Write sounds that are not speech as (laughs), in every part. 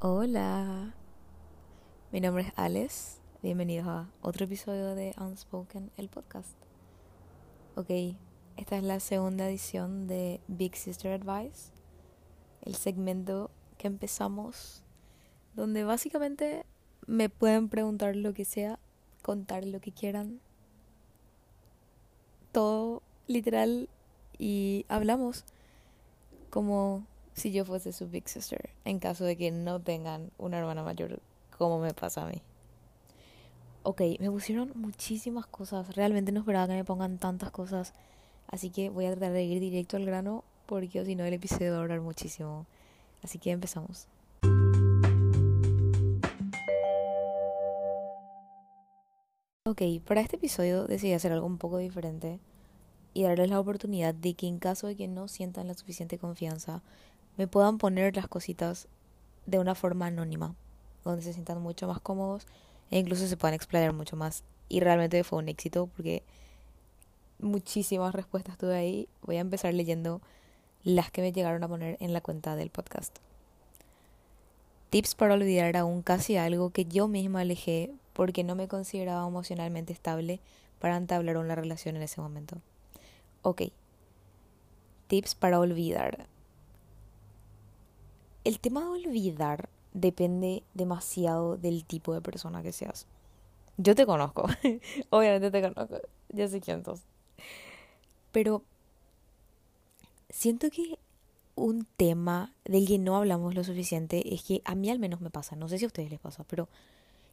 Hola, mi nombre es Alex. Bienvenidos a otro episodio de Unspoken, el podcast. Ok, esta es la segunda edición de Big Sister Advice, el segmento que empezamos, donde básicamente me pueden preguntar lo que sea, contar lo que quieran, todo literal, y hablamos como si yo fuese su big sister, en caso de que no tengan una hermana mayor como me pasa a mí. Ok, me pusieron muchísimas cosas, realmente no esperaba que me pongan tantas cosas, así que voy a tratar de ir directo al grano porque si no el episodio va a durar muchísimo. Así que empezamos. Ok, para este episodio decidí hacer algo un poco diferente y darles la oportunidad de que en caso de que no sientan la suficiente confianza me puedan poner las cositas de una forma anónima, donde se sientan mucho más cómodos e incluso se puedan explayar mucho más. Y realmente fue un éxito porque muchísimas respuestas tuve ahí. Voy a empezar leyendo las que me llegaron a poner en la cuenta del podcast. Tips para olvidar aún casi algo que yo misma alejé porque no me consideraba emocionalmente estable para entablar una relación en ese momento. Ok. Tips para olvidar el tema de olvidar depende demasiado del tipo de persona que seas. Yo te conozco, (laughs) obviamente te conozco, ya sé quién sos. Pero siento que un tema del que no hablamos lo suficiente es que a mí al menos me pasa, no sé si a ustedes les pasa, pero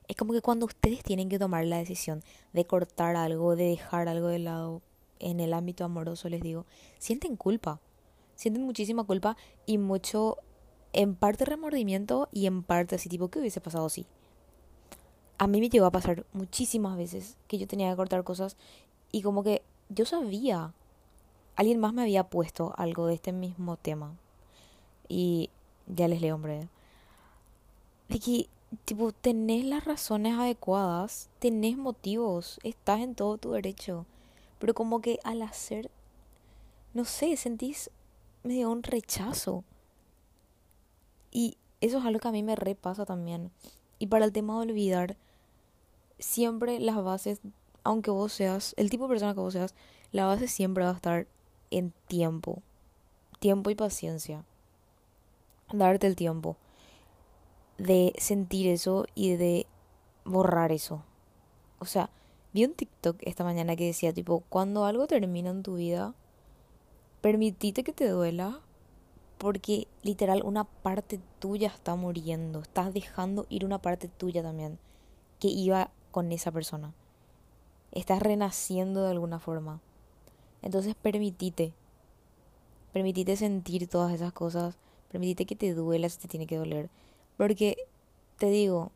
es como que cuando ustedes tienen que tomar la decisión de cortar algo, de dejar algo de lado en el ámbito amoroso, les digo, sienten culpa, sienten muchísima culpa y mucho en parte remordimiento y en parte así tipo, ¿qué hubiese pasado si? A mí me llegó a pasar muchísimas veces que yo tenía que cortar cosas y como que yo sabía, alguien más me había puesto algo de este mismo tema. Y ya les leo, hombre. De que, tipo, tenés las razones adecuadas, tenés motivos, estás en todo tu derecho. Pero como que al hacer, no sé, sentís medio un rechazo. Y eso es algo que a mí me repasa también. Y para el tema de olvidar, siempre las bases, aunque vos seas, el tipo de persona que vos seas, la base siempre va a estar en tiempo. Tiempo y paciencia. Darte el tiempo de sentir eso y de borrar eso. O sea, vi un TikTok esta mañana que decía tipo, cuando algo termina en tu vida, permitite que te duela, porque literal una parte tuya está muriendo, estás dejando ir una parte tuya también que iba con esa persona. Estás renaciendo de alguna forma. Entonces permitite, permitite sentir todas esas cosas, permitite que te duela si te tiene que doler. Porque te digo,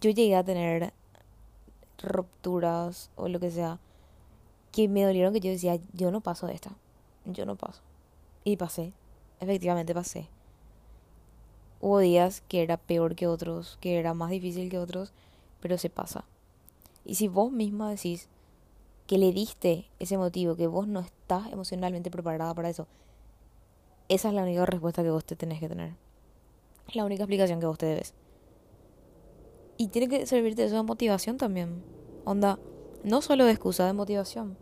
yo llegué a tener rupturas o lo que sea que me dolieron que yo decía, yo no paso de esta, yo no paso. Y pasé, efectivamente pasé. Hubo días que era peor que otros, que era más difícil que otros, pero se pasa. Y si vos misma decís que le diste ese motivo, que vos no estás emocionalmente preparada para eso, esa es la única respuesta que vos te tenés que tener. La única explicación que vos te debes. Y tiene que servirte eso de motivación también. Onda, no solo de excusa, de motivación.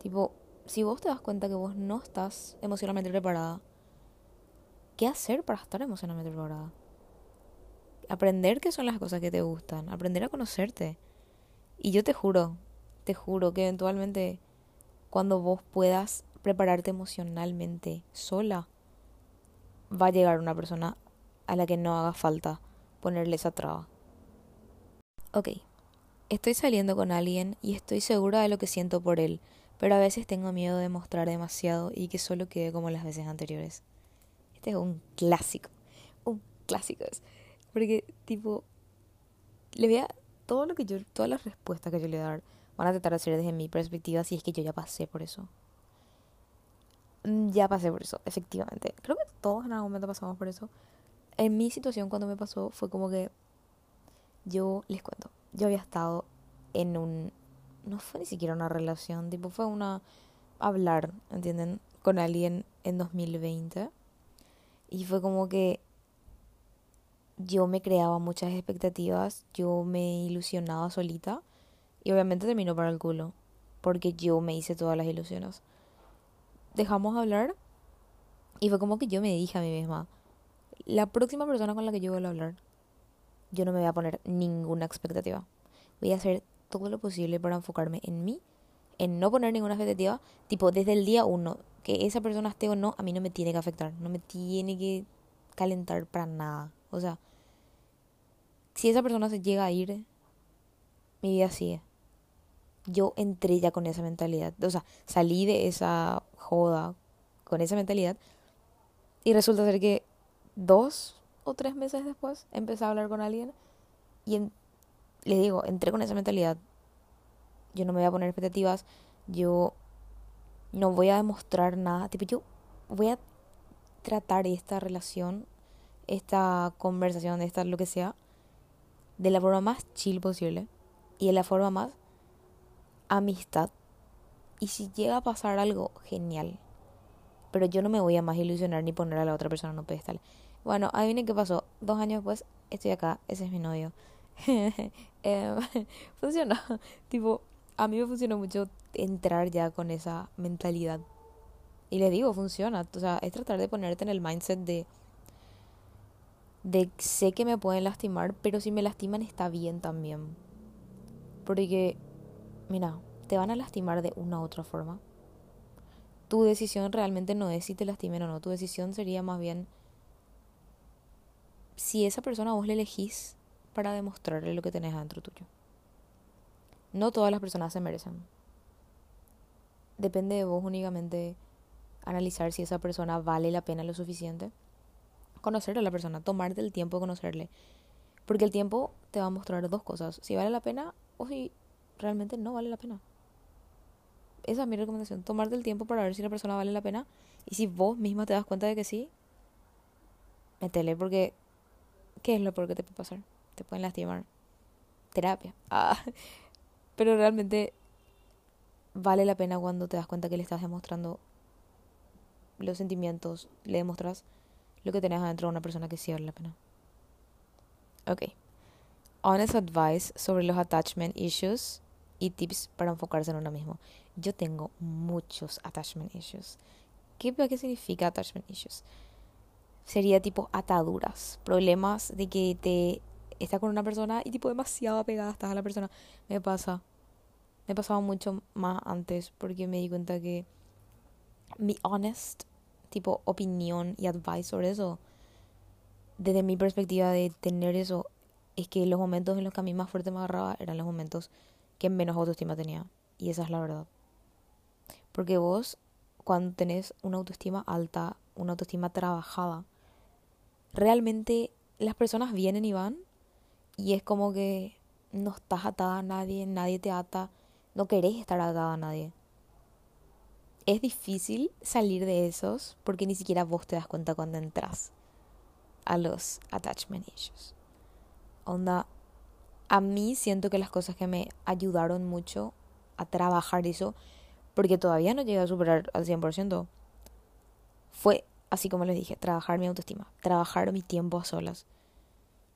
Tipo, si vos te das cuenta que vos no estás emocionalmente preparada, ¿qué hacer para estar emocionalmente preparada? Aprender qué son las cosas que te gustan, aprender a conocerte. Y yo te juro, te juro que eventualmente cuando vos puedas prepararte emocionalmente sola, va a llegar una persona a la que no haga falta ponerle esa traba. Ok, estoy saliendo con alguien y estoy segura de lo que siento por él pero a veces tengo miedo de mostrar demasiado y que solo quede como las veces anteriores. Este es un clásico, un clásico es. Porque, tipo, le voy. Todo lo que yo. Todas las respuestas que yo le voy a dar van a tratar de ser desde mi perspectiva si es que yo ya pasé por eso. Ya pasé por eso, efectivamente. Creo que todos en algún momento pasamos por eso. En mi situación, cuando me pasó, fue como que. Yo les cuento. Yo había estado en un no fue ni siquiera una relación, tipo fue una hablar, ¿entienden? Con alguien en 2020. Y fue como que yo me creaba muchas expectativas, yo me ilusionaba solita y obviamente terminó para el culo, porque yo me hice todas las ilusiones. Dejamos hablar y fue como que yo me dije a mí misma, la próxima persona con la que yo voy a hablar, yo no me voy a poner ninguna expectativa. Voy a hacer todo lo posible para enfocarme en mí, en no poner ninguna expectativa, tipo desde el día uno, que esa persona esté o no, a mí no me tiene que afectar, no me tiene que calentar para nada. O sea, si esa persona se llega a ir, mi vida sigue. Yo entré ya con esa mentalidad. O sea, salí de esa joda con esa mentalidad. Y resulta ser que dos o tres meses después empecé a hablar con alguien. Y le digo, entré con esa mentalidad. Yo no me voy a poner expectativas. Yo no voy a demostrar nada. Tipo, yo voy a tratar esta relación esta conversación, esta lo que sea, de la forma más chill posible y de la forma más amistad. Y si llega a pasar algo, genial. Pero yo no me voy a más ilusionar ni poner a la otra persona en un pedestal. Bueno, ahí viene qué pasó. Dos años después, estoy acá, ese es mi novio. (laughs) eh, (laughs) funcionó. tipo, a mí me funcionó mucho entrar ya con esa mentalidad. Y les digo, funciona. O sea, es tratar de ponerte en el mindset de de sé que me pueden lastimar, pero si me lastiman está bien también. Porque, mira, te van a lastimar de una u otra forma. Tu decisión realmente no es si te lastimen o no. Tu decisión sería más bien si esa persona vos le elegís para demostrarle lo que tenés adentro tuyo. No todas las personas se merecen. Depende de vos únicamente analizar si esa persona vale la pena lo suficiente conocer a la persona, tomarte el tiempo de conocerle. Porque el tiempo te va a mostrar dos cosas, si vale la pena o si realmente no vale la pena. Esa es mi recomendación, tomarte el tiempo para ver si la persona vale la pena y si vos misma te das cuenta de que sí, métele porque ¿qué es lo peor que te puede pasar? Te pueden lastimar. Terapia. Ah, (laughs) pero realmente vale la pena cuando te das cuenta que le estás demostrando los sentimientos, le demuestras lo que tenés adentro de una persona que sí vale la pena. Ok. Honest advice sobre los attachment issues y tips para enfocarse en uno mismo. Yo tengo muchos attachment issues. ¿Qué, ¿Qué significa attachment issues? Sería tipo ataduras, problemas de que te estás con una persona y tipo demasiado apegada estás a la persona. Me pasa. Me pasaba mucho más antes porque me di cuenta que mi honest tipo opinión y advice sobre eso, desde mi perspectiva de tener eso, es que los momentos en los que a mí más fuerte me agarraba eran los momentos que menos autoestima tenía. Y esa es la verdad. Porque vos, cuando tenés una autoestima alta, una autoestima trabajada, realmente las personas vienen y van y es como que no estás atada a nadie, nadie te ata, no querés estar atada a nadie es difícil salir de esos porque ni siquiera vos te das cuenta cuando entras a los attachment issues. Onda, a mí siento que las cosas que me ayudaron mucho a trabajar eso, porque todavía no llegué a superar al 100%, fue, así como les dije, trabajar mi autoestima, trabajar mi tiempo a solas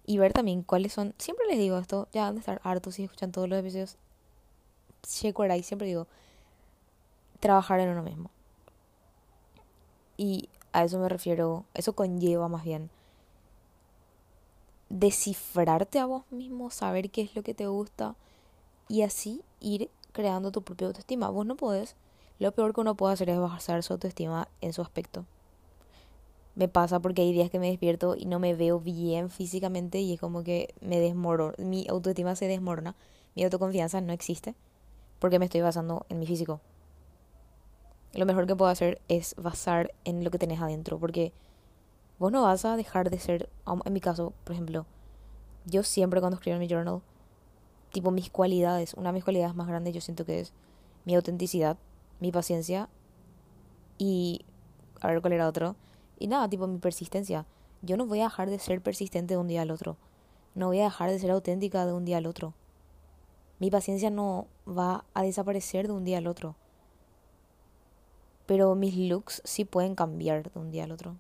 y ver también cuáles son, siempre les digo esto, ya van a estar hartos y escuchan todos los episodios, y siempre digo, trabajar en uno mismo. Y a eso me refiero, eso conlleva más bien descifrarte a vos mismo, saber qué es lo que te gusta y así ir creando tu propia autoestima. Vos no podés, lo peor que uno puede hacer es basar su autoestima en su aspecto. Me pasa porque hay días que me despierto y no me veo bien físicamente y es como que me desmorona, mi autoestima se desmorona, mi autoconfianza no existe porque me estoy basando en mi físico. Lo mejor que puedo hacer es basar en lo que tenés adentro, porque vos no vas a dejar de ser, en mi caso, por ejemplo, yo siempre cuando escribo en mi journal, tipo mis cualidades, una de mis cualidades más grandes yo siento que es mi autenticidad, mi paciencia y, a ver cuál era otro, y nada, tipo mi persistencia. Yo no voy a dejar de ser persistente de un día al otro, no voy a dejar de ser auténtica de un día al otro. Mi paciencia no va a desaparecer de un día al otro pero mis looks sí pueden cambiar de un día al otro.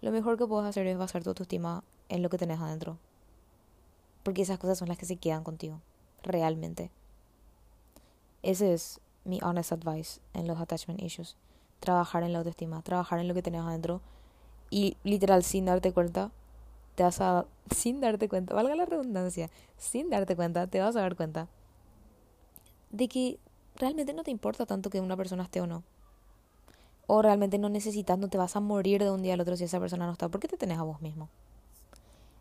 lo mejor que puedes hacer es basar tu autoestima en lo que tenés adentro. Porque esas cosas son las que se quedan contigo, realmente. Ese es mi honest advice en los attachment issues. Trabajar en la autoestima, trabajar en lo que tenés adentro y literal sin darte cuenta, te vas a, sin darte cuenta, valga la redundancia, sin darte cuenta, te vas a dar cuenta de que realmente no te importa tanto que una persona esté o no. O realmente no necesitas, no te vas a morir de un día al otro si esa persona no está. ¿Por qué te tenés a vos mismo?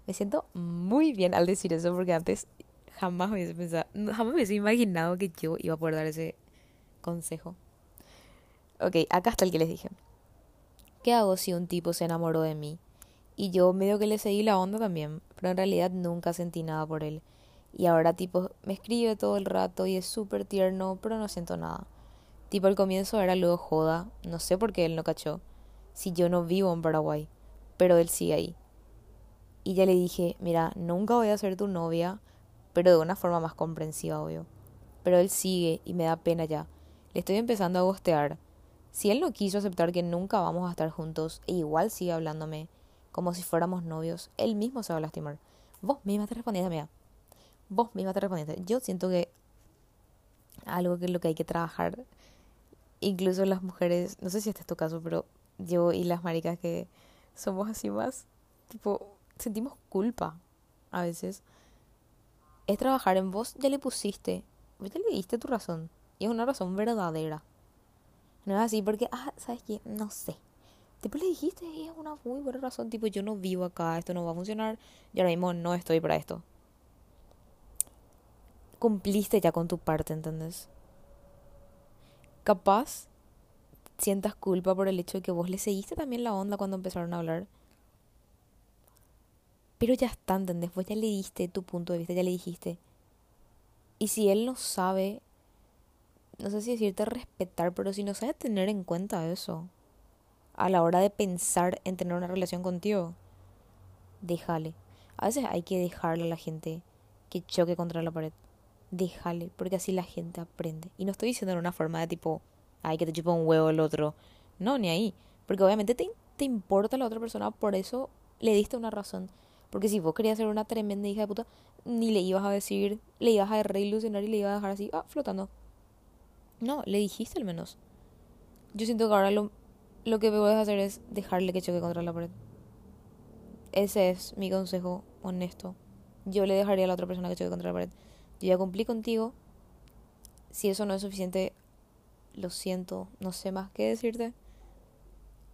Me siento muy bien al decir eso porque antes jamás me hubiese pensado, jamás me hubiese imaginado que yo iba a poder dar ese consejo. Ok, acá está el que les dije. ¿Qué hago si un tipo se enamoró de mí? Y yo medio que le seguí la onda también, pero en realidad nunca sentí nada por él. Y ahora tipo me escribe todo el rato y es súper tierno, pero no siento nada. Tipo al comienzo era luego joda, no sé por qué él no cachó. Si yo no vivo en Paraguay, pero él sigue ahí. Y ya le dije, mira, nunca voy a ser tu novia, pero de una forma más comprensiva, obvio. Pero él sigue y me da pena ya. Le estoy empezando a gostear. Si él no quiso aceptar que nunca vamos a estar juntos e igual sigue hablándome como si fuéramos novios, él mismo se va a lastimar. Vos misma te respondiste, mira vos misma te respondiste. Yo siento que algo que es lo que hay que trabajar, incluso las mujeres, no sé si este es tu caso, pero yo y las maricas que somos así más, tipo, sentimos culpa a veces. Es trabajar en vos, ya le pusiste, ya le diste tu razón. Y es una razón verdadera. No es así porque, ah, ¿sabes qué? No sé. Tipo le dijiste es una muy buena razón, tipo yo no vivo acá, esto no va a funcionar, y ahora mismo no estoy para esto cumpliste ya con tu parte, ¿entendés? Capaz sientas culpa por el hecho de que vos le seguiste también la onda cuando empezaron a hablar. Pero ya está, ¿entendés? Vos ya le diste tu punto de vista, ya le dijiste. Y si él no sabe, no sé si decirte respetar, pero si no sabe tener en cuenta eso a la hora de pensar en tener una relación contigo, déjale. A veces hay que dejarle a la gente que choque contra la pared déjale, porque así la gente aprende. Y no estoy diciendo en una forma de tipo, ay, que te chupa un huevo el otro. No, ni ahí. Porque obviamente te, te importa la otra persona, por eso le diste una razón. Porque si vos querías ser una tremenda hija de puta, ni le ibas a decir, le ibas a reilusionar y le ibas a dejar así, ah, flotando. No, le dijiste al menos. Yo siento que ahora lo, lo que puedes hacer es dejarle que choque contra la pared. Ese es mi consejo honesto. Yo le dejaría a la otra persona que choque contra la pared. Yo ya cumplí contigo. Si eso no es suficiente, lo siento, no sé más qué decirte.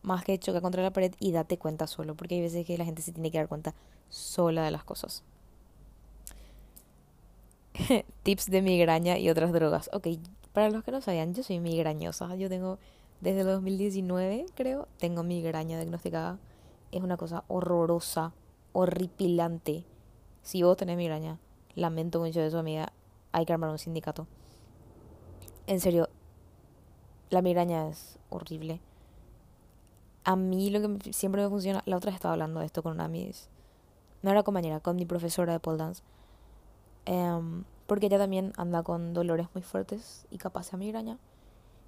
Más que choca contra la pared y date cuenta solo, porque hay veces que la gente se tiene que dar cuenta sola de las cosas. (laughs) Tips de migraña y otras drogas. Ok, para los que no sabían, yo soy migrañosa. Yo tengo, desde el 2019 creo, tengo migraña diagnosticada. Es una cosa horrorosa, horripilante. Si vos tenés migraña, Lamento mucho eso, amiga. Hay que armar un sindicato. En serio, la migraña es horrible. A mí lo que siempre me funciona, la otra vez estaba hablando de esto con una de mis, no era compañera, con mi profesora de pole dance. Em, porque ella también anda con dolores muy fuertes y capaz de migraña.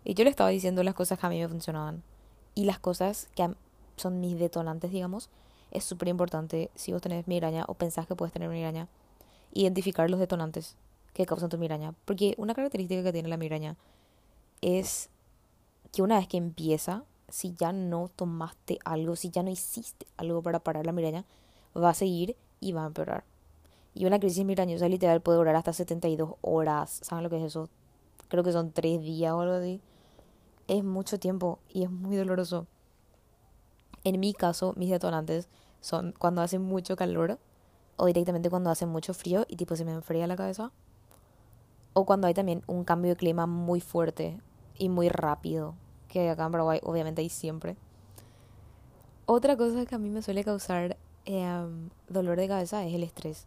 Y yo le estaba diciendo las cosas que a mí me funcionaban. Y las cosas que son mis detonantes, digamos, es súper importante si vos tenés migraña o pensás que puedes tener migraña identificar los detonantes que causan tu migraña. Porque una característica que tiene la migraña es que una vez que empieza, si ya no tomaste algo, si ya no hiciste algo para parar la migraña, va a seguir y va a empeorar. Y una crisis migrañosa literal puede durar hasta 72 horas. ¿Saben lo que es eso? Creo que son 3 días o algo así. Es mucho tiempo y es muy doloroso. En mi caso, mis detonantes son cuando hace mucho calor o directamente cuando hace mucho frío y tipo se me enfría la cabeza. O cuando hay también un cambio de clima muy fuerte y muy rápido, que acá en Paraguay obviamente hay siempre. Otra cosa que a mí me suele causar em, dolor de cabeza es el estrés.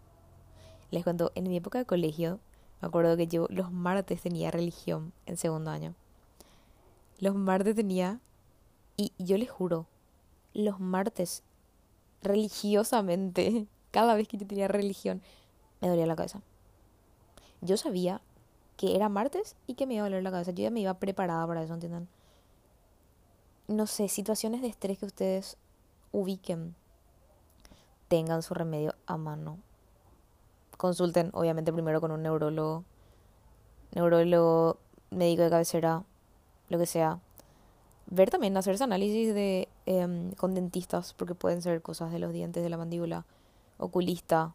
Les cuento, en mi época de colegio, me acuerdo que yo los martes tenía religión en segundo año. Los martes tenía, y yo les juro, los martes religiosamente (laughs) cada vez que yo tenía religión, me dolía la cabeza. Yo sabía que era martes y que me iba a doler la cabeza. Yo ya me iba preparada para eso, ¿entienden? No sé, situaciones de estrés que ustedes ubiquen, tengan su remedio a mano. Consulten, obviamente, primero con un neurólogo, neurólogo, médico de cabecera, lo que sea. Ver también, hacerse análisis de, em, con dentistas, porque pueden ser cosas de los dientes, de la mandíbula, oculista,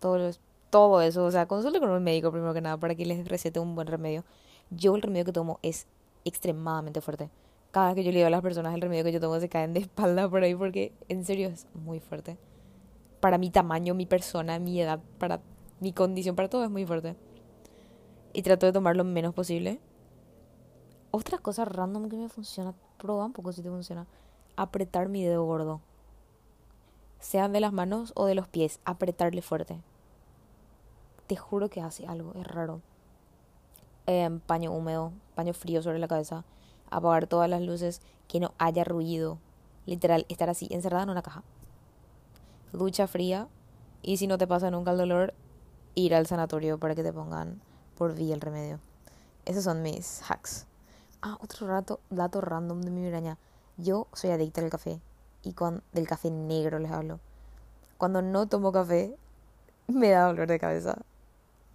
todo, todo eso. O sea, consulte con un médico primero que nada para que les recete un buen remedio. Yo el remedio que tomo es extremadamente fuerte. Cada vez que yo le digo a las personas el remedio que yo tomo se caen de espalda por ahí porque en serio es muy fuerte. Para mi tamaño, mi persona, mi edad, para mi condición, para todo es muy fuerte. Y trato de tomar lo menos posible. Otra cosa random que me funciona, prueba un poco si te funciona. Apretar mi dedo gordo. Sean de las manos o de los pies, apretarle fuerte. Te juro que hace algo, es raro. Em, paño húmedo, paño frío sobre la cabeza, apagar todas las luces, que no haya ruido. Literal, estar así, encerrada en una caja. Ducha fría y si no te pasa nunca el dolor, ir al sanatorio para que te pongan por vía el remedio. Esos son mis hacks. Ah, otro rato, dato random de mi migraña. Yo soy adicta al café y con del café negro les hablo. Cuando no tomo café, (laughs) me da dolor de cabeza.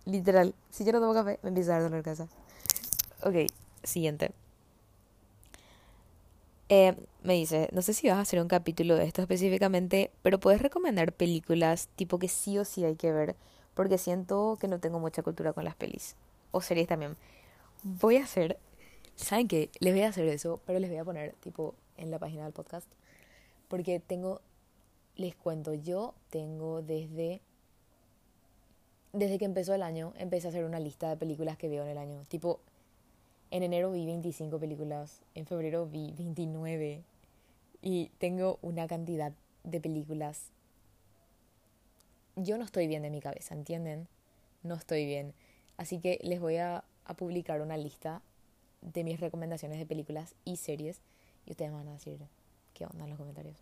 Literal, si yo no tomo café, me empieza a dar dolor de cabeza. Ok, siguiente. Eh, me dice, no sé si vas a hacer un capítulo de esto específicamente, pero puedes recomendar películas tipo que sí o sí hay que ver, porque siento que no tengo mucha cultura con las pelis. O series también. Voy a hacer, ¿saben qué? Les voy a hacer eso, pero les voy a poner tipo en la página del podcast, porque tengo, les cuento, yo tengo desde desde que empezó el año, empecé a hacer una lista de películas que veo en el año. Tipo, en enero vi 25 películas, en febrero vi 29 y tengo una cantidad de películas. Yo no estoy bien de mi cabeza, ¿entienden? No estoy bien. Así que les voy a, publicar una lista de mis recomendaciones de películas y series y ustedes van a decir qué onda en los comentarios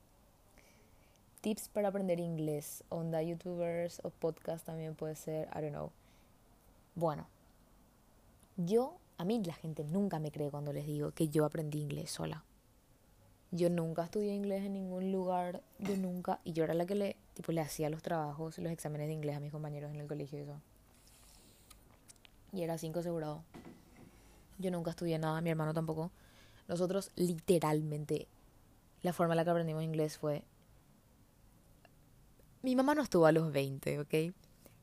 tips para aprender inglés, onda youtubers o podcast también puede ser, I don't know. Bueno, yo, a mí la gente nunca me cree cuando les digo que yo aprendí inglés sola. Yo nunca estudié inglés en ningún lugar, yo nunca, y yo era la que le, tipo, le hacía los trabajos, los exámenes de inglés a mis compañeros en el colegio y eso. Y era cinco asegurado. Yo nunca estudié nada, mi hermano tampoco. Nosotros literalmente, la forma en la que aprendimos inglés fue mi mamá no estuvo a los 20, ¿ok?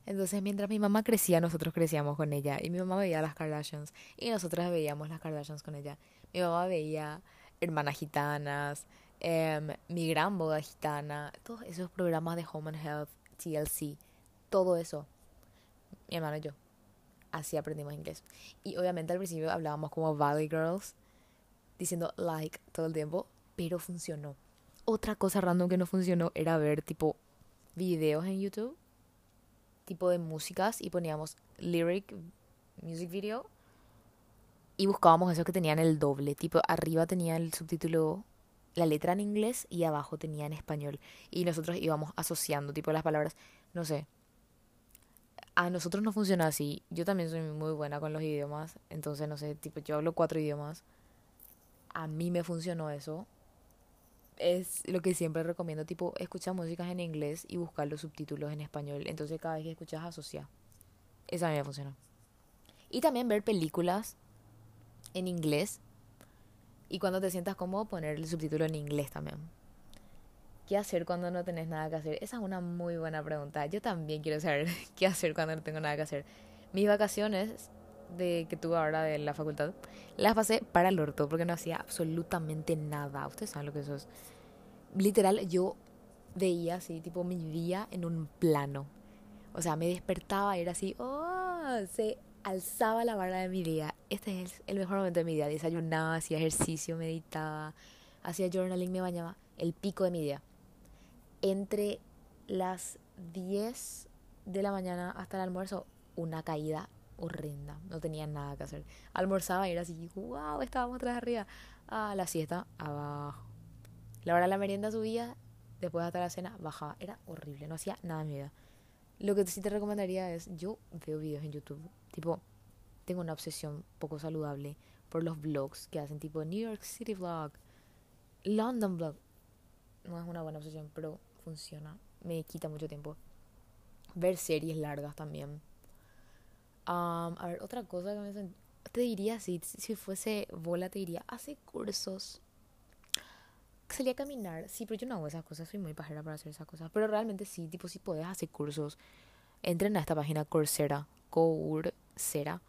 Entonces, mientras mi mamá crecía, nosotros crecíamos con ella. Y mi mamá veía las Kardashians. Y nosotras veíamos las Kardashians con ella. Mi mamá veía Hermanas Gitanas, em, Mi Gran Boda Gitana, todos esos programas de Home and Health, TLC, todo eso. Mi hermano y yo. Así aprendimos inglés. Y obviamente al principio hablábamos como Valley Girls, diciendo like todo el tiempo, pero funcionó. Otra cosa random que no funcionó era ver tipo videos en YouTube, tipo de músicas, y poníamos lyric, music video, y buscábamos esos que tenían el doble, tipo arriba tenía el subtítulo, la letra en inglés, y abajo tenía en español, y nosotros íbamos asociando, tipo las palabras, no sé. A nosotros no funciona así. Yo también soy muy buena con los idiomas. Entonces, no sé, tipo, yo hablo cuatro idiomas. A mí me funcionó eso es lo que siempre recomiendo, tipo, escuchar músicas en inglés y buscar los subtítulos en español. Entonces cada vez que escuchas asocia. Esa a mí me funciona. Y también ver películas en inglés. Y cuando te sientas cómodo, poner el subtítulo en inglés también. ¿Qué hacer cuando no tenés nada que hacer? Esa es una muy buena pregunta. Yo también quiero saber (laughs) qué hacer cuando no tengo nada que hacer. Mis vacaciones de que tuve ahora de la facultad, las pasé para el orto porque no hacía absolutamente nada. Ustedes saben lo que eso es. Literal, yo veía así, tipo, mi día en un plano. O sea, me despertaba y era así, oh, se alzaba la barra de mi día. Este es el mejor momento de mi día. Desayunaba, hacía ejercicio, meditaba, hacía journaling, me bañaba. El pico de mi día. Entre las 10 de la mañana hasta el almuerzo, una caída horrenda, no tenía nada que hacer. Almorzaba y era así, wow, estábamos atrás arriba. A la siesta, abajo. La hora de la merienda subía, después hasta la cena bajaba. Era horrible, no hacía nada en mi vida. Lo que sí te recomendaría es, yo veo videos en YouTube, tipo, tengo una obsesión poco saludable por los vlogs que hacen tipo New York City Vlog, London Vlog. no es una buena obsesión, pero funciona. Me quita mucho tiempo. Ver series largas también. A ver, otra cosa que me te diría, si, si fuese bola, te diría, hace cursos. Salía a caminar. Sí, pero yo no hago esas cosas, soy muy pajera para hacer esas cosas. Pero realmente sí, tipo, si puedes hacer cursos, entren a esta página Coursera, Coursera.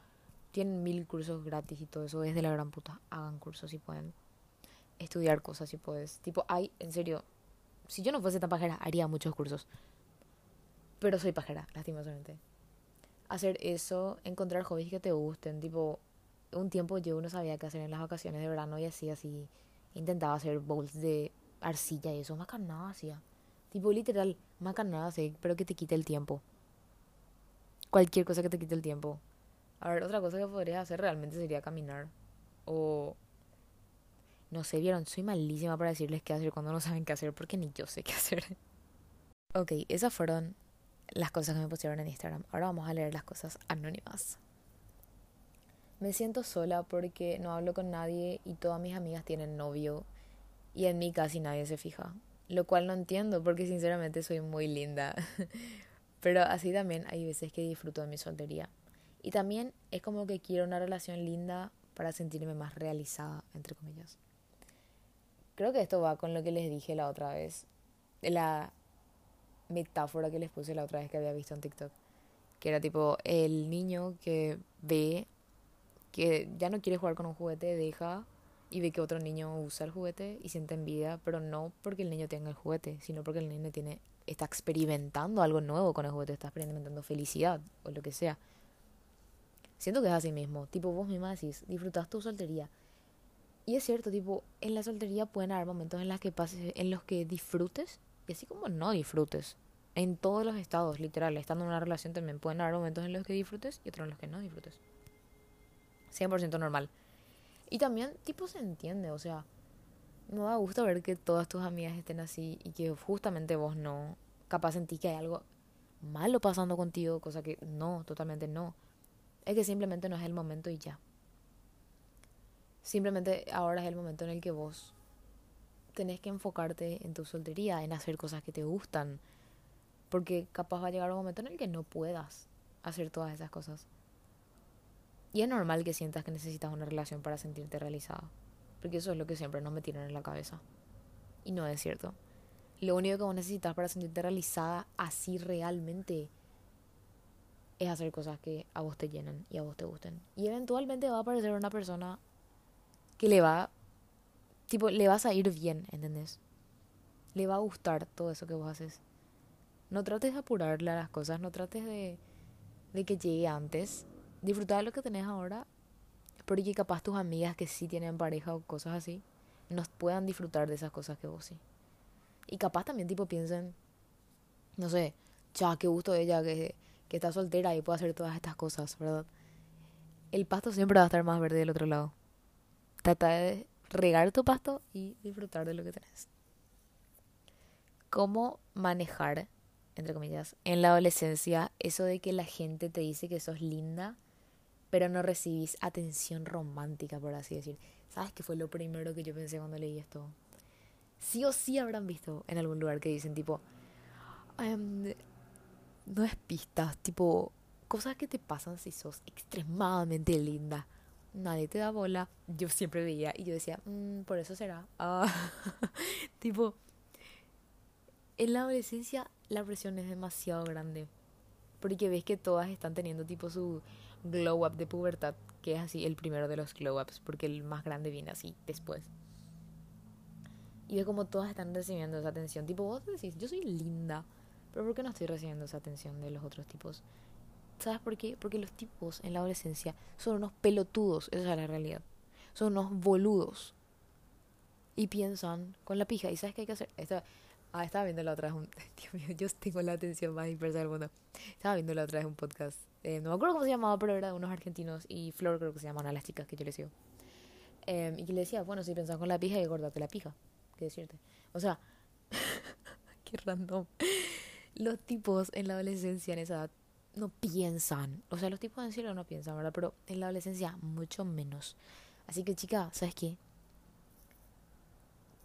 Tienen mil cursos gratis y todo eso, desde la gran puta. Hagan cursos si pueden. Estudiar cosas si puedes. Tipo, hay, en serio, si yo no fuese tan pajera, haría muchos cursos. Pero soy pajera, lastimosamente. Hacer eso, encontrar hobbies que te gusten, tipo, un tiempo yo no sabía qué hacer en las vacaciones de verano y así, así, intentaba hacer bowls de arcilla y eso, más nada hacía. Tipo, literal, más nada así, pero que te quite el tiempo. Cualquier cosa que te quite el tiempo. A ver, otra cosa que podría hacer realmente sería caminar. O... No sé, vieron, soy malísima para decirles qué hacer cuando no saben qué hacer, porque ni yo sé qué hacer. (laughs) ok, esas fueron las cosas que me pusieron en Instagram. Ahora vamos a leer las cosas anónimas. Me siento sola porque no hablo con nadie y todas mis amigas tienen novio y en mí casi nadie se fija. Lo cual no entiendo porque sinceramente soy muy linda. (laughs) Pero así también hay veces que disfruto de mi soltería. Y también es como que quiero una relación linda para sentirme más realizada, entre comillas. Creo que esto va con lo que les dije la otra vez. La metáfora que les puse la otra vez que había visto en TikTok. Que era tipo el niño que ve que ya no quiere jugar con un juguete, deja y ve que otro niño usa el juguete y siente envidia, pero no porque el niño tenga el juguete, sino porque el niño tiene está experimentando algo nuevo con el juguete, está experimentando felicidad o lo que sea. Siento que es así mismo, tipo vos misma decís, disfrutas tu soltería. Y es cierto, tipo, en la soltería pueden haber momentos en los que pases, en los que disfrutes y así como no disfrutes. En todos los estados, literal, estando en una relación también pueden haber momentos en los que disfrutes y otros en los que no disfrutes. 100% normal. Y también, tipo, se entiende, o sea, me da gusto ver que todas tus amigas estén así y que justamente vos no, capaz sentís que hay algo malo pasando contigo, cosa que no, totalmente no. Es que simplemente no es el momento y ya. Simplemente ahora es el momento en el que vos tenés que enfocarte en tu soltería, en hacer cosas que te gustan, porque capaz va a llegar un momento en el que no puedas hacer todas esas cosas. Y es normal que sientas que necesitas una relación para sentirte realizada. Porque eso es lo que siempre nos metieron en la cabeza. Y no es cierto. Lo único que vos necesitas para sentirte realizada así realmente es hacer cosas que a vos te llenen y a vos te gusten. Y eventualmente va a aparecer una persona que le va, tipo, le vas a ir bien, ¿entendés? Le va a gustar todo eso que vos haces. No trates de apurarle a las cosas, no trates de, de que llegue antes disfrutar de lo que tenés ahora, porque capaz tus amigas que sí tienen pareja o cosas así, no puedan disfrutar de esas cosas que vos sí. Y capaz también tipo piensen, no sé, ya, qué gusto ella que, que está soltera y puede hacer todas estas cosas, ¿verdad? El pasto siempre va a estar más verde del otro lado. Trata de regar tu pasto y disfrutar de lo que tenés. ¿Cómo manejar, entre comillas, en la adolescencia eso de que la gente te dice que sos linda pero no recibís atención romántica, por así decir. ¿Sabes qué fue lo primero que yo pensé cuando leí esto? Sí o sí habrán visto en algún lugar que dicen tipo, em, no es pistas, tipo, cosas que te pasan si sos extremadamente linda. Nadie te da bola. Yo siempre veía y yo decía, mm, por eso será. (laughs) Ah, tipo, en la adolescencia la presión es demasiado grande. Porque ves que todas están teniendo tipo su glow up de pubertad, que es así el primero de los glow ups, porque el más grande viene así después. Y ve como todas están recibiendo esa atención. Tipo, vos decís, yo soy linda, pero ¿por qué no estoy recibiendo esa atención de los otros tipos? ¿Sabes por qué? Porque los tipos en la adolescencia son unos pelotudos, esa es la realidad. Son unos boludos. Y piensan con la pija. ¿Y sabes qué hay que hacer? Esta, ah, estaba viendo la otra un... (laughs) Dios mío, yo tengo la atención más dispersa del mundo. Estaba viendo la otra vez un podcast eh, no me acuerdo cómo se llamaba, pero era de unos argentinos. Y Flor creo que se llaman a las chicas que yo les sigo. Em, y que le decía, bueno, si pensás con la pija, y acordate la pija. ¿Qué decirte? O sea, (laughs) qué random. Los tipos en la adolescencia, en esa edad, no piensan. O sea, los tipos en cielo no piensan, ¿verdad? Pero en la adolescencia, mucho menos. Así que, chica, ¿sabes qué?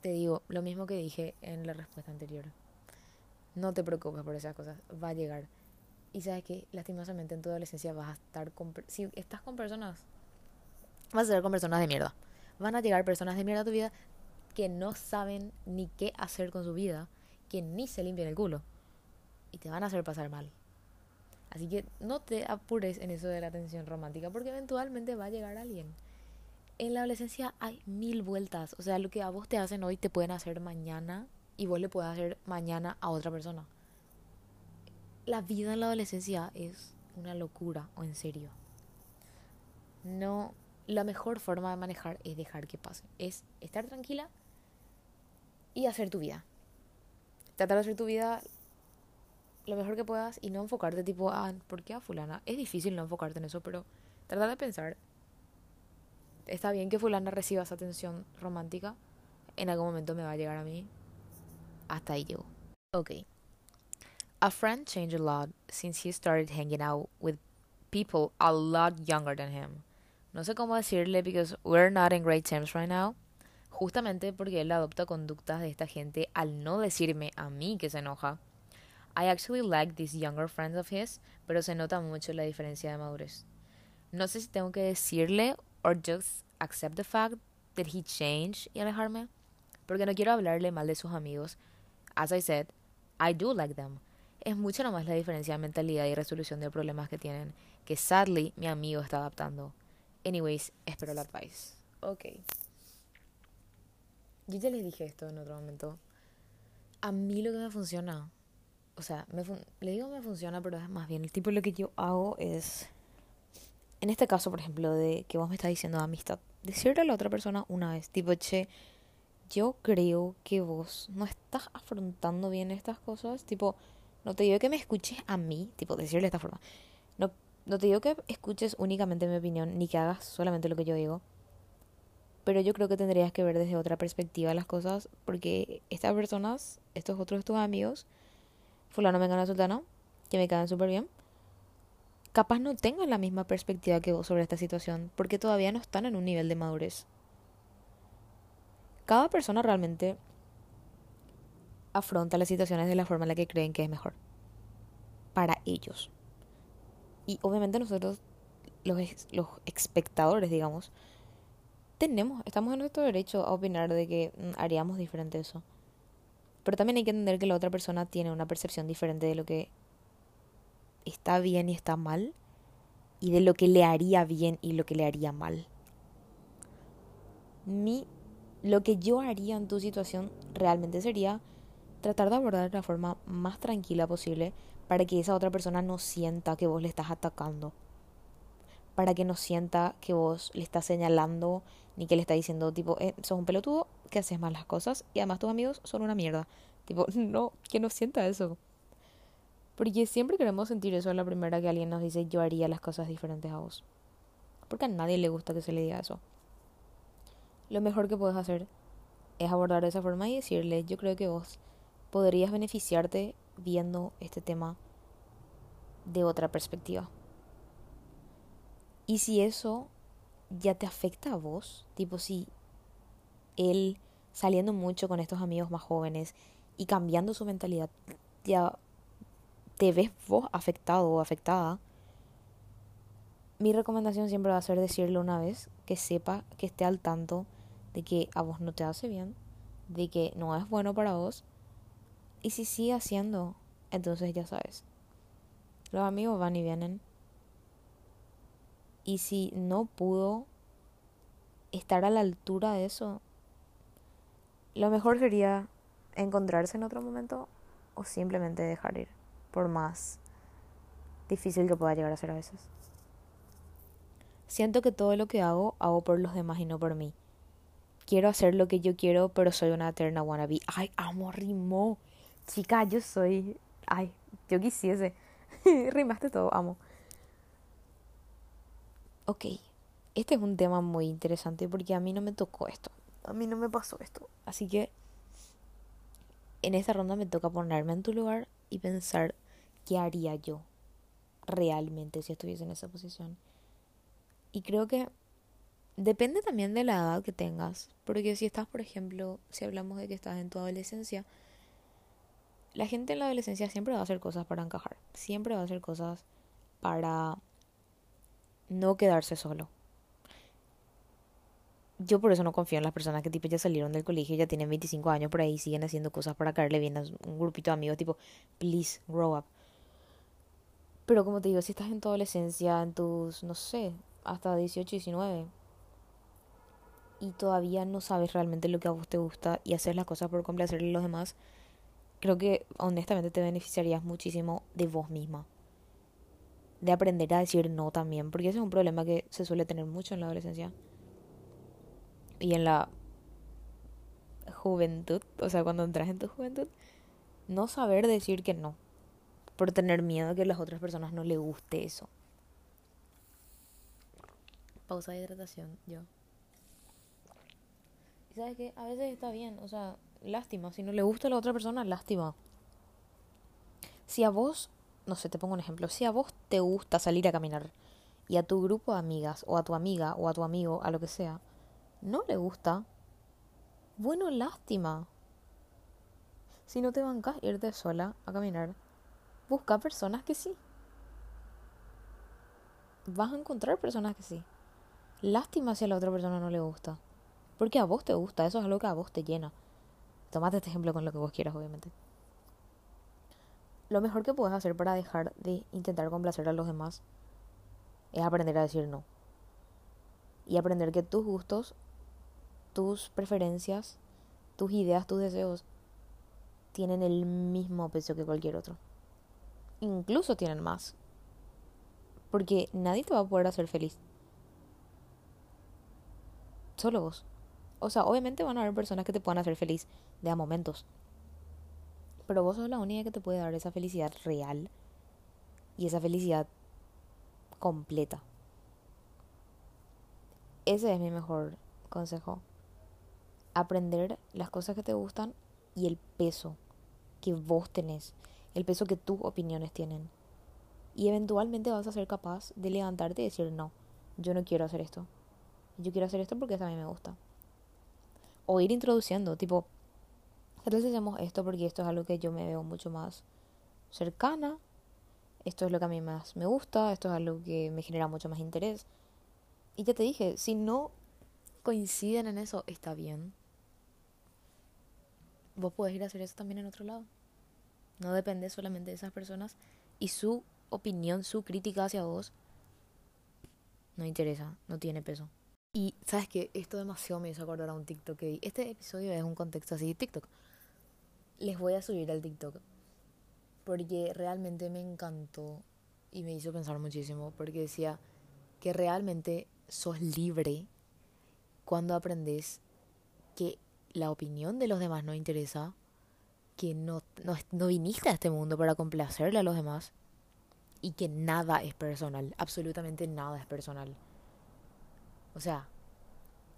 te digo lo mismo que dije en la respuesta anterior. No te preocupes por esas cosas, va a llegar. Y sabes que lastimosamente en tu adolescencia vas a estar con... Si estás con personas, vas a estar con personas de mierda. Van a llegar personas de mierda a tu vida que no saben ni qué hacer con su vida, que ni se limpian el culo. Y te van a hacer pasar mal. Así que no te apures en eso de la atención romántica, porque eventualmente va a llegar alguien. En la adolescencia hay mil vueltas. O sea, lo que a vos te hacen hoy te pueden hacer mañana y vos le puedes hacer mañana a otra persona. La vida en la adolescencia es una locura, o en serio. No, la mejor forma de manejar es dejar que pase. Es estar tranquila y hacer tu vida. Tratar de hacer tu vida lo mejor que puedas y no enfocarte tipo, ah, ¿por qué a fulana? Es difícil no enfocarte en eso, pero tratar de pensar, está bien que fulana reciba esa atención romántica, en algún momento me va a llegar a mí, hasta ahí llego. Ok. A friend changed a lot since he started hanging out with people a lot younger than him. No sé cómo decirle because we're not in great terms right now. Justamente porque él adopta conductas de esta gente al no decirme a mí que se enoja I actually like these younger friends of his, pero se nota mucho la diferencia de madurez. No sé si tengo que decirle or just accept the fact that he changed y alejarme, porque no quiero hablarle mal de sus amigos. As I said, I do like them. Es mucho nomás la diferencia de mentalidad y resolución de problemas que tienen, que sadly mi amigo está adaptando. Anyways, espero la advice. Ok. Yo ya les dije esto en otro momento. A mí lo que me funciona o sea, le digo me funciona, pero es más bien el tipo de lo que yo hago es, en este caso, por ejemplo, de que vos me estás diciendo amistad, decirle a la otra persona una vez, tipo, che, yo creo que vos no estás afrontando bien estas cosas, tipo, no te digo que me escuches a mí, tipo, decirle de esta forma, no, no te digo que escuches únicamente mi opinión, ni que hagas solamente lo que yo digo, pero yo creo que tendrías que ver desde otra perspectiva las cosas, porque estas personas, estos otros tus amigos, fulano me gana sultano, que me caen súper bien, capaz no tengan la misma perspectiva que vos sobre esta situación, porque todavía no están en un nivel de madurez. Cada persona realmente afronta las situaciones de la forma en la que creen que es mejor. Para ellos. Y obviamente nosotros, los, los espectadores, digamos, tenemos, estamos en nuestro derecho a opinar de que mm, haríamos diferente eso. Pero también hay que entender que la otra persona tiene una percepción diferente de lo que está bien y está mal y de lo que le haría bien y lo que le haría mal. Mi, lo que yo haría en tu situación realmente sería tratar de abordar de la forma más tranquila posible para que esa otra persona no sienta que vos le estás atacando. Para que no sienta que vos le estás señalando ni que le estás diciendo tipo, eh, sos un pelotudo, que haces mal las cosas y además tus amigos son una mierda. Tipo, (laughs) no, que no sienta eso. Porque siempre queremos sentir eso a la primera que alguien nos dice yo haría las cosas diferentes a vos. Porque a nadie le gusta que se le diga eso. Lo mejor que puedes hacer es abordar de esa forma y decirle yo creo que vos podrías beneficiarte viendo este tema de otra perspectiva. Y si eso ya te afecta a vos, tipo si él saliendo mucho con estos amigos más jóvenes y cambiando su mentalidad, ya te ves vos afectado o afectada, mi recomendación siempre va a ser decirle una vez que sepa, que esté al tanto de que a vos no te hace bien, de que no es bueno para vos. Y si sigue haciendo, entonces ya sabes. Los amigos van y vienen. Y si no pudo estar a la altura de eso, lo mejor sería encontrarse en otro momento o simplemente dejar ir, por más difícil que pueda llegar a ser a veces. Siento que todo lo que hago, hago por los demás y no por mí. Quiero hacer lo que yo quiero, pero soy una eterna wannabe. Ay, amo, rimó. Chica, yo soy... Ay, yo quisiese. (laughs) Rimaste todo, amo. Ok, este es un tema muy interesante porque a mí no me tocó esto. A mí no me pasó esto. Así que en esta ronda me toca ponerme en tu lugar y pensar qué haría yo realmente si estuviese en esa posición. Y creo que depende también de la edad que tengas. Porque si estás, por ejemplo, si hablamos de que estás en tu adolescencia, la gente en la adolescencia siempre va a hacer cosas para encajar. Siempre va a hacer cosas para no quedarse solo. Yo por eso no confío en las personas que tipo ya salieron del colegio, ya tienen 25 años por ahí, siguen haciendo cosas para caerle bien a un grupito de amigos, tipo, please, grow up. Pero como te digo, si estás en tu adolescencia, en tus, no sé, hasta 18, 19, y todavía no sabes realmente lo que a vos te gusta y haces las cosas por complacerle a los demás, creo que honestamente te beneficiarías muchísimo de vos misma. De aprender a decir no también, porque ese es un problema que se suele tener mucho en la adolescencia y en la juventud, o sea, cuando entras en tu juventud, no saber decir que no, por tener miedo que a las otras personas no le guste eso. Pausa de hidratación, yo. Y sabes que a veces está bien, o sea, lástima, si no le gusta a la otra persona, lástima. Si a vos, no sé, te pongo un ejemplo, si a vos te gusta salir a caminar y a tu grupo de amigas o a tu amiga o a tu amigo, a lo que sea, no le gusta, bueno, lástima. Si no te bancas irte sola a caminar, busca personas que sí. Vas a encontrar personas que sí. Lástima si a la otra persona no le gusta. Porque a vos te gusta, eso es algo que a vos te llena. Tomate este ejemplo con lo que vos quieras, obviamente. Lo mejor que puedes hacer para dejar de intentar complacer a los demás es aprender a decir no. Y aprender que tus gustos tus preferencias, tus ideas, tus deseos tienen el mismo peso que cualquier otro. Incluso tienen más. Porque nadie te va a poder hacer feliz. Solo vos. O sea, obviamente van a haber personas que te puedan hacer feliz de a momentos. Pero vos sos la única que te puede dar esa felicidad real y esa felicidad completa. Ese es mi mejor consejo aprender las cosas que te gustan y el peso que vos tenés, el peso que tus opiniones tienen. Y eventualmente vas a ser capaz de levantarte y decir, no, yo no quiero hacer esto. Yo quiero hacer esto porque a mí me gusta. O ir introduciendo, tipo, entonces hacemos esto porque esto es algo que yo me veo mucho más cercana. Esto es lo que a mí más me gusta, esto es algo que me genera mucho más interés. Y ya te dije, si no coinciden en eso, está bien vos podés ir a hacer eso también en otro lado. No depende solamente de esas personas y su opinión, su crítica hacia vos no interesa, no tiene peso. Y sabes que esto demasiado me hizo acordar a un TikTok que Este episodio es un contexto así TikTok. Les voy a subir al TikTok porque realmente me encantó y me hizo pensar muchísimo porque decía que realmente sos libre cuando aprendes que la opinión de los demás no interesa, que no, no, viniste a este mundo para complacerle a los demás y que nada es personal, absolutamente nada es personal. O sea,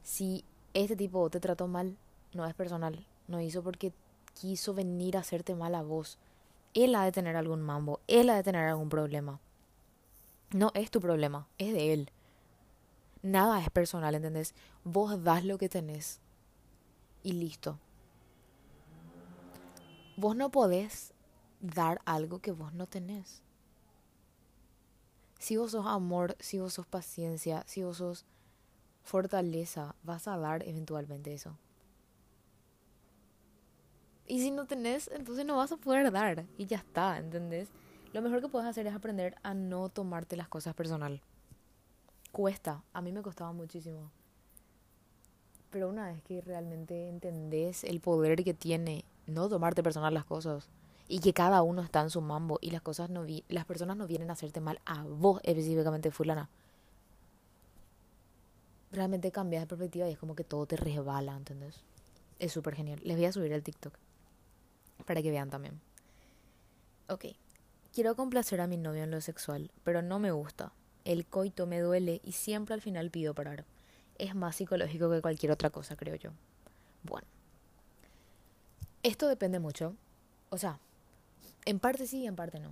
si este tipo te trató mal, no es personal, no hizo porque quiso venir a hacerte mal a vos. Él ha de tener algún mambo, él ha de tener algún problema. No es tu problema, es de él. Nada es personal, ¿entendés? Vos das lo que tenés y listo. Vos no podés dar algo que vos no tenés. Si vos sos amor, si vos sos paciencia, si vos sos fortaleza, vas a dar eventualmente eso. Y si no tenés, entonces no vas a poder dar. Y ya está, ¿entendés? Lo mejor que puedes hacer es aprender a no tomarte las cosas personal. Cuesta, a mí me costaba muchísimo. Pero una vez que realmente entendés el poder que tiene no tomarte personal las cosas y que cada uno está en su mambo y las cosas no vi las personas no vienen a hacerte mal a vos específicamente fulana. Realmente cambias de perspectiva y es como que todo te resbala, ¿entendés? Es súper genial. Les voy a subir el TikTok para que vean también. Ok. Quiero complacer a mi novio en lo sexual, pero no me gusta. El coito me duele y siempre al final pido parar es más psicológico que cualquier otra cosa, creo yo. Bueno, esto depende mucho. O sea, en parte sí y en parte no.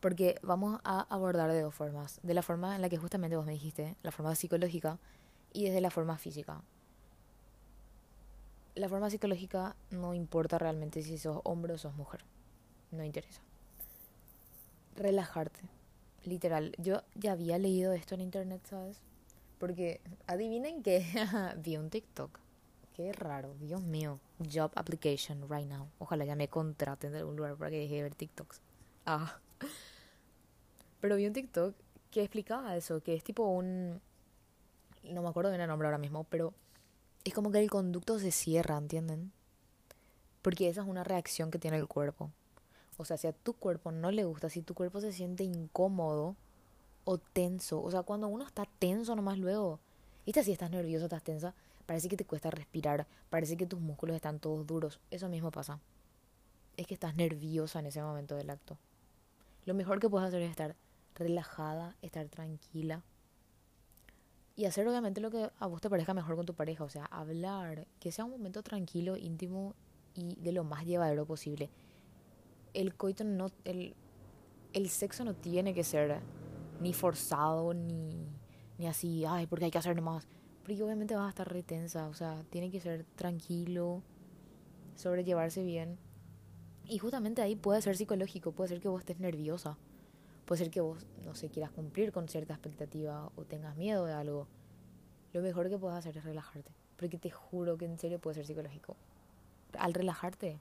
Porque vamos a abordar de dos formas. De la forma en la que justamente vos me dijiste, la forma psicológica, y desde la forma física. La forma psicológica no importa realmente si sos hombre o sos mujer. No interesa. Relajarte. Literal. Yo ya había leído esto en internet, ¿sabes? Porque adivinen que (laughs) vi un TikTok. Qué raro, Dios mío. Job application right now. Ojalá ya me contraten de algún lugar para que deje de ver TikToks. Ah. Pero vi un TikTok que explicaba eso, que es tipo un... No me acuerdo bien el nombre ahora mismo, pero es como que el conducto se cierra, ¿entienden? Porque esa es una reacción que tiene el cuerpo. O sea, si a tu cuerpo no le gusta, si tu cuerpo se siente incómodo o tenso, o sea, cuando uno está tenso nomás luego, ¿viste si estás nervioso, estás tensa? Parece que te cuesta respirar, parece que tus músculos están todos duros. Eso mismo pasa. Es que estás nerviosa en ese momento del acto. Lo mejor que puedes hacer es estar relajada, estar tranquila. Y hacer obviamente lo que a vos te parezca mejor con tu pareja. O sea, hablar, que sea un momento tranquilo, íntimo y de lo más llevadero posible. El coito no, el, el sexo no tiene que ser ni forzado, ni, ni así, ay, porque hay que hacer más. Porque obviamente vas a estar retensa, o sea, tiene que ser tranquilo, sobrellevarse bien. Y justamente ahí puede ser psicológico, puede ser que vos estés nerviosa, puede ser que vos, no sé, quieras cumplir con cierta expectativa o tengas miedo de algo. Lo mejor que puedes hacer es relajarte, porque te juro que en serio puede ser psicológico. Al relajarte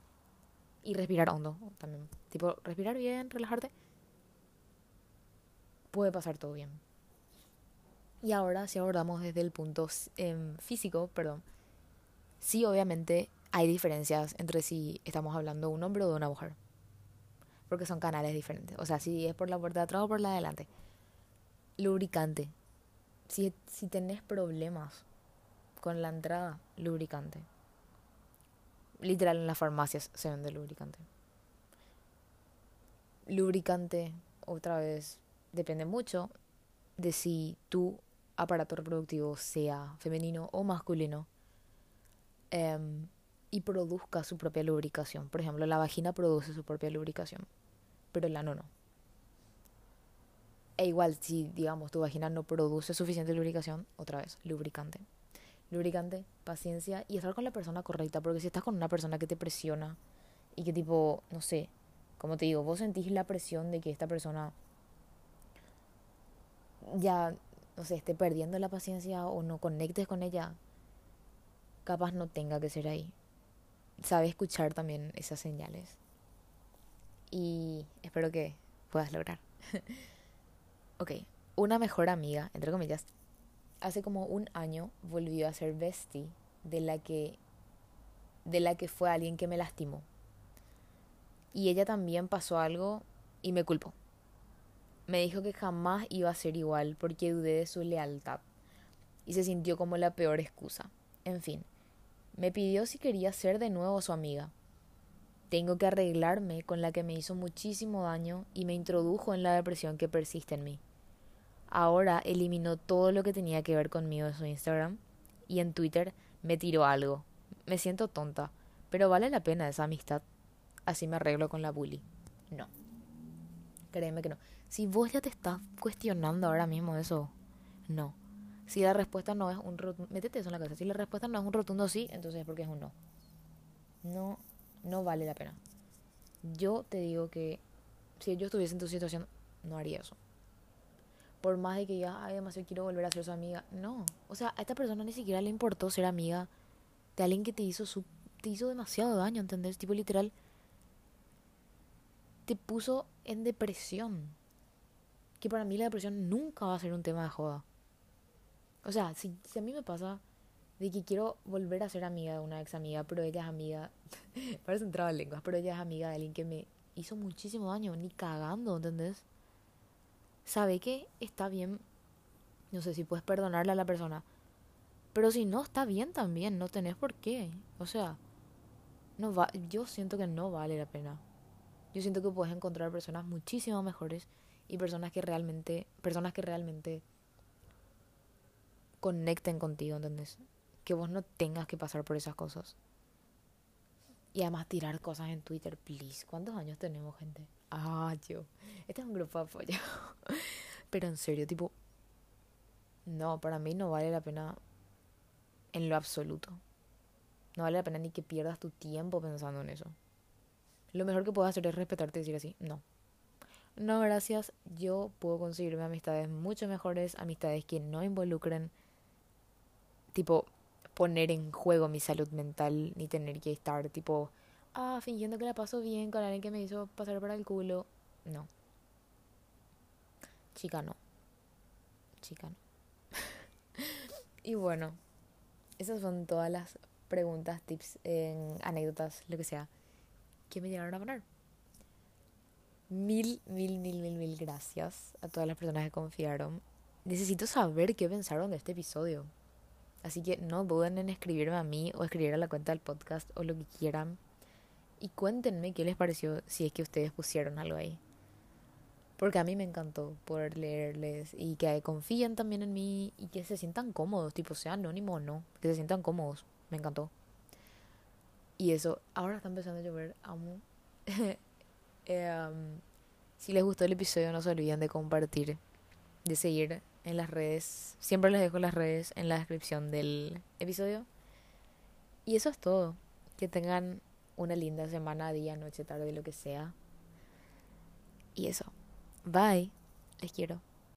y respirar hondo también, tipo, respirar bien, relajarte, puede pasar todo bien. Y ahora si abordamos desde el punto em, físico, perdón, sí obviamente hay diferencias entre si estamos hablando de un hombre o de una mujer. Porque son canales diferentes. O sea, si es por la puerta de atrás o por la de adelante. Lubricante. Si, si tenés problemas con la entrada, lubricante. Literal en las farmacias se vende lubricante. Lubricante, otra vez, depende mucho de si tú aparato reproductivo sea femenino o masculino em, y produzca su propia lubricación. Por ejemplo, la vagina produce su propia lubricación, pero el ano no. E igual, si digamos tu vagina no produce suficiente lubricación, otra vez, lubricante. Lubricante, paciencia y estar con la persona correcta, porque si estás con una persona que te presiona y que tipo, no sé, como te digo, vos sentís la presión de que esta persona ya no sé, esté perdiendo la paciencia o no conectes con ella, capaz no tenga que ser ahí. Sabe escuchar también esas señales. Y espero que puedas lograr. (laughs) ok, una mejor amiga, entre comillas, hace como un año volvió a ser bestie de la que de la que fue alguien que me lastimó. Y ella también pasó algo y me culpó. Me dijo que jamás iba a ser igual porque dudé de su lealtad y se sintió como la peor excusa. En fin, me pidió si quería ser de nuevo su amiga. Tengo que arreglarme con la que me hizo muchísimo daño y me introdujo en la depresión que persiste en mí. Ahora eliminó todo lo que tenía que ver conmigo de su Instagram y en Twitter me tiró algo. Me siento tonta, pero vale la pena esa amistad. Así me arreglo con la bully. No. Créeme que no. Si vos ya te estás cuestionando ahora mismo eso, no. Si la respuesta no es un rotundo. Si la respuesta no es un rotundo sí, entonces es porque es un no. No, no vale la pena. Yo te digo que si yo estuviese en tu situación, no haría eso. Por más de que ya, ay, demasiado quiero volver a ser su amiga. No. O sea, a esta persona ni siquiera le importó ser amiga de alguien que te hizo su, te hizo demasiado daño, ¿entendés? Tipo literal. Te puso en depresión que para mí la depresión nunca va a ser un tema de joda. O sea, si, a mí me pasa de que quiero volver a ser amiga de una ex amiga, pero ella es amiga, (laughs) parece un traba lenguas, pero ella es amiga de alguien que me hizo muchísimo daño, ni cagando, ¿entendés? Sabe que está bien, no sé si puedes perdonarle a la persona, pero si no está bien también, no tenés por qué. O sea, no va, yo siento que no vale la pena. Yo siento que puedes encontrar personas muchísimo mejores y personas que realmente, personas que realmente conecten contigo, ¿entendés? Que vos no tengas que pasar por esas cosas. Y además tirar cosas en Twitter, please. ¿Cuántos años tenemos, gente? Ah, yo. Este es un grupo de apoyo. (laughs) Pero en serio, tipo, no, para mí no vale la pena en lo absoluto. No vale la pena ni que pierdas tu tiempo pensando en eso. Lo mejor que puedo hacer es respetarte y decir así, no. No, gracias. Yo puedo conseguirme amistades mucho mejores, amistades que no involucren, tipo, poner en juego mi salud mental, ni tener que estar, tipo, ah, fingiendo que la paso bien con alguien que me hizo pasar para el culo. No. Chica, no. Chica, no. (laughs) y bueno, esas son todas las preguntas, tips, anécdotas, lo que sea, que me llegaron a poner. Mil, mil, mil, mil, mil gracias a todas las personas que confiaron. Necesito saber qué pensaron de este episodio. Así que no duden en escribirme a mí o escribir a la cuenta del podcast o lo que quieran. Y cuéntenme qué les pareció si es que ustedes pusieron algo ahí. Porque a mí me encantó poder leerles y que confíen también en mí y que se sientan cómodos, tipo sea anónimo o no, que se sientan cómodos. Me encantó. Y eso, ahora está empezando a llover, amo. (laughs) Em, si les gustó el episodio, no se olviden de compartir, de seguir en las redes. Siempre les dejo las redes en la descripción del episodio. Y eso es todo. Que tengan una linda semana, día, noche, tarde, lo que sea. Y eso. Bye. Les quiero.